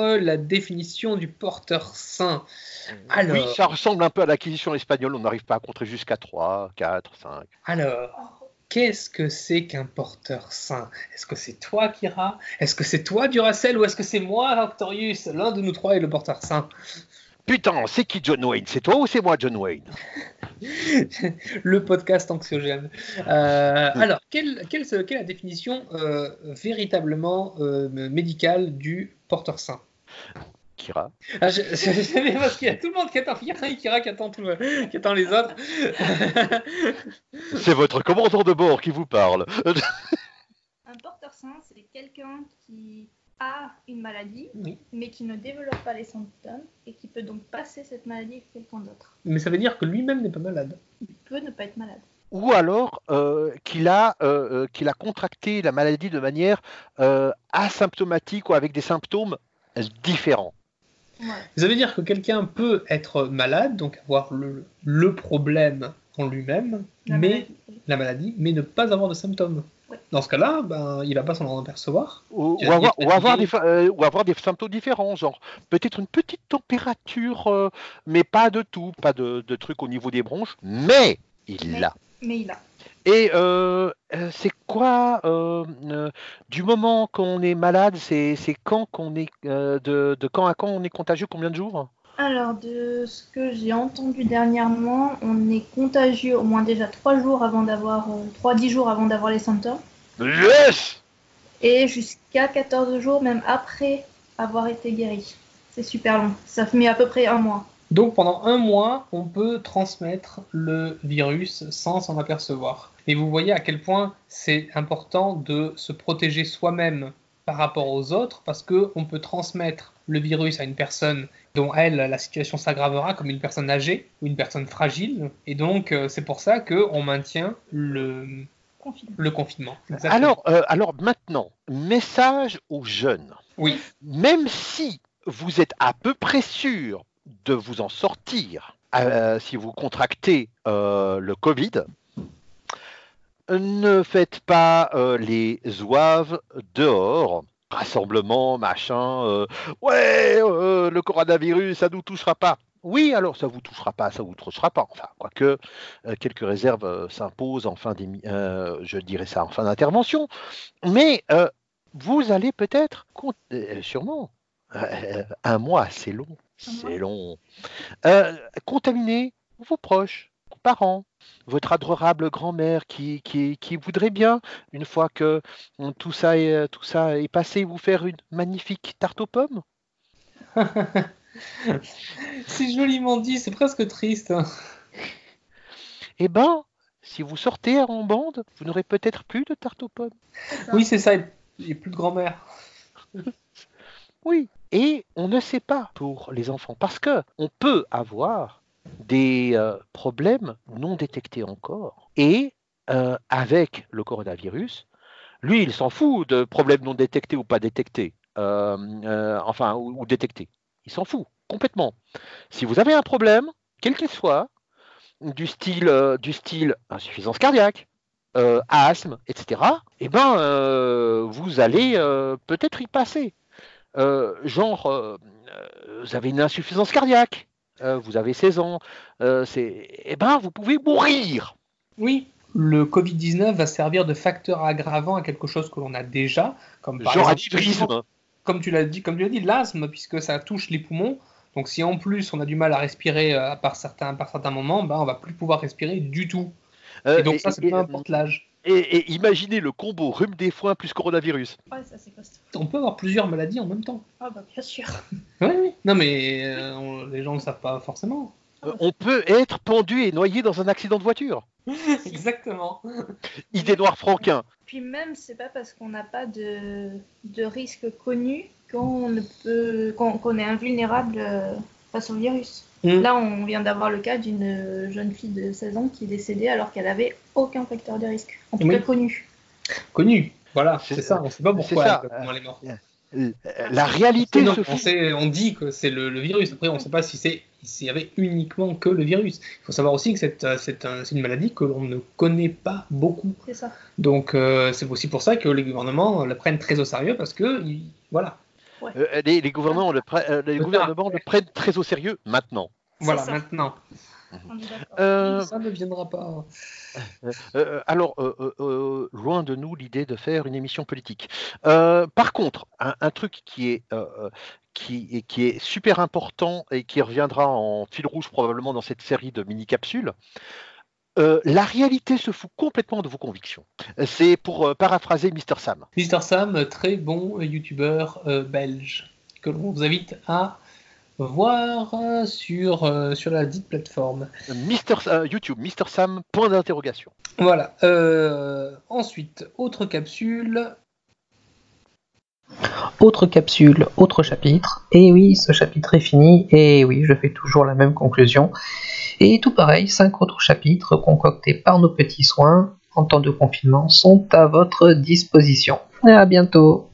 la définition du porteur sain. Alors, Oui, ça ressemble un peu à l'acquisition espagnole. On n'arrive pas à compter jusqu'à 3, 4, 5. alors qu'est-ce que c'est qu'un porteur sain Est-ce que c'est toi, Kira? Est-ce que c'est toi, Duracell Ou est-ce que c'est moi, Octorius L'un de nous trois est le porteur sain. Putain, c'est qui John Wayne? C'est toi ou c'est moi, John Wayne? le podcast anxiogène. Euh, alors, quelle, quelle, quelle est la définition euh, véritablement euh, médicale du porteur sain? Kira ah, je, je, parce qu'il y a tout le monde qui attend Kira et Kira qui attend, tout qui attend les autres. C'est votre commandant de bord qui vous parle. Un porteur sain, c'est quelqu'un qui a une maladie, Oui. mais qui ne développe pas les symptômes et qui peut donc passer cette maladie à quelqu'un d'autre. Mais ça veut dire que lui-même n'est pas malade. Il peut ne pas être malade. Ou alors euh, qu'il a, euh, euh, qu'il a contracté la maladie de manière euh, asymptomatique ou avec des symptômes différents. Ça veut dire que quelqu'un peut être malade, donc avoir le, le problème en lui-même, mais maladie. la maladie, mais ne pas avoir de symptômes. Dans ce cas-là, ben, il va pas s'en apercevoir. Ou, avoir, ou des, euh, ou avoir des symptômes différents, genre peut-être une petite température, euh, mais pas de tout, pas de, de trucs au niveau des bronches, mais il l'a. Mais il a. Et euh, c'est quoi euh, euh, du moment qu'on est malade, c'est quand qu'on est euh, de, de quand à quand on est contagieux, combien de jours? Alors, de ce que j'ai entendu dernièrement, on est contagieux au moins déjà 3 jours avant d'avoir, 3-10 jours avant d'avoir les symptômes, Yes et jusqu'à 14 jours même après avoir été guéri. C'est super long. Ça met à peu près un mois. Donc pendant un mois, on peut transmettre le virus sans s'en apercevoir. Et vous voyez à quel point c'est important de se protéger soi-même par rapport aux autres, parce que on peut transmettre le virus à une personne dont elle, la situation s'aggravera comme une personne âgée ou une personne fragile. Et donc euh, c'est pour ça qu'on maintient le, Confinement. le confinement. Exactement. alors, euh, alors maintenant, message aux jeunes. Oui. Même si vous êtes à peu près sûr de vous en sortir, euh, si vous contractez euh, le Covid, ne faites pas euh, les zouaves dehors. Rassemblement, machin. euh, ouais, euh, le coronavirus, ça nous touchera pas. Oui, alors ça vous touchera pas, ça vous touchera pas. Enfin, quoique euh, quelques réserves s'imposent en fin je dirais ça en fin d'intervention. Mais vous allez peut-être, sûrement, un mois, c'est long, c'est long, contaminer vos proches, parents, votre adorable grand-mère qui, qui, qui voudrait bien, une fois que euh, tout ça est, tout ça est passé, vous faire une magnifique tarte aux pommes? C'est joliment dit, c'est presque triste. Eh ben, si vous sortez en bande, vous n'aurez peut-être plus de tarte aux pommes. Oui, c'est ça, il n'y a plus de grand-mère. Oui, et on ne sait pas pour les enfants parce que on peut avoir des euh, problèmes non détectés encore. Et euh, avec le coronavirus, lui, il s'en fout de problèmes non détectés ou pas détectés, Euh, enfin, ou, détectés. Il s'en fout complètement. Si vous avez un problème, quel qu'il soit, du style, du style insuffisance cardiaque, asthme, etc., eh ben, vous allez peut-être y passer. Genre, vous avez une insuffisance cardiaque, euh, vous avez 16 ans, euh, c'est, eh ben, vous pouvez mourir. Oui, le Covid-19 va servir de facteur aggravant à quelque chose que l'on a déjà, comme par genre exemple, comme tu l'as dit, comme tu l'as dit, l'asthme, puisque ça touche les poumons. Donc si en plus on a du mal à respirer euh, par certains, par certains moments, ben, on va plus pouvoir respirer du tout. Euh, Et donc et- ça, c'est peu importe l'âge. Et- et imaginez le combo rhume des foins plus coronavirus. Ouais, ça c'est costaud. On peut avoir plusieurs maladies en même temps. Ah bah bien sûr. Oui, oui. Non mais euh, on- les gens ne le savent pas forcément. Euh, on peut être pendu et noyé dans un accident de voiture. Exactement. Idée noire franquin. Puis même, c'est pas parce qu'on n'a pas de, de risque connu qu'on ne peut qu'on qu'on est invulnérable euh, face au virus. Mm. Là, on vient d'avoir le cas d'une jeune fille de 16 ans qui est décédée alors qu'elle avait aucun facteur de risque, en tout Oui. cas connu. Connu. Voilà, C'est- c'est ça. On ne sait pas pourquoi c'est ça. exactement elle est morte. Euh, La réalité Non, on, sait- on dit que c'est le, le virus. Après, on ne sait pas si c'est s'il y avait uniquement que le virus. Il faut savoir aussi que c'est euh, c'est un- c'est une maladie que l'on ne connaît pas beaucoup. C'est ça. Donc, euh, c'est aussi pour ça que les gouvernements la prennent très au sérieux parce que, ils- Euh, les, les, gouvernements, le, pre- les gouvernements le prennent très au sérieux maintenant. Voilà, ça. maintenant. D'accord. Euh, Ça ne viendra pas. Euh, alors, euh, euh, euh, loin de nous l'idée de faire une émission politique. Euh, par contre, un, un truc qui est, euh, euh, qui, est, qui est super important et qui reviendra en fil rouge probablement dans cette série de mini-capsules, euh, la réalité se fout complètement de vos convictions. C'est pour euh, paraphraser Mr. Sam. Mister Sam, très bon youtubeur euh, belge, que l'on vous invite à voir euh, sur, euh, sur la dite plateforme. Euh, YouTube, Mr. Sam, point d'interrogation. Voilà. euh, ensuite, autre capsule. Autre capsule, autre chapitre. Et oui, ce chapitre est fini. Et oui, je fais toujours la même conclusion. Et tout pareil, cinq autres chapitres concoctés par nos petits soins en temps de confinement sont à votre disposition. À bientôt.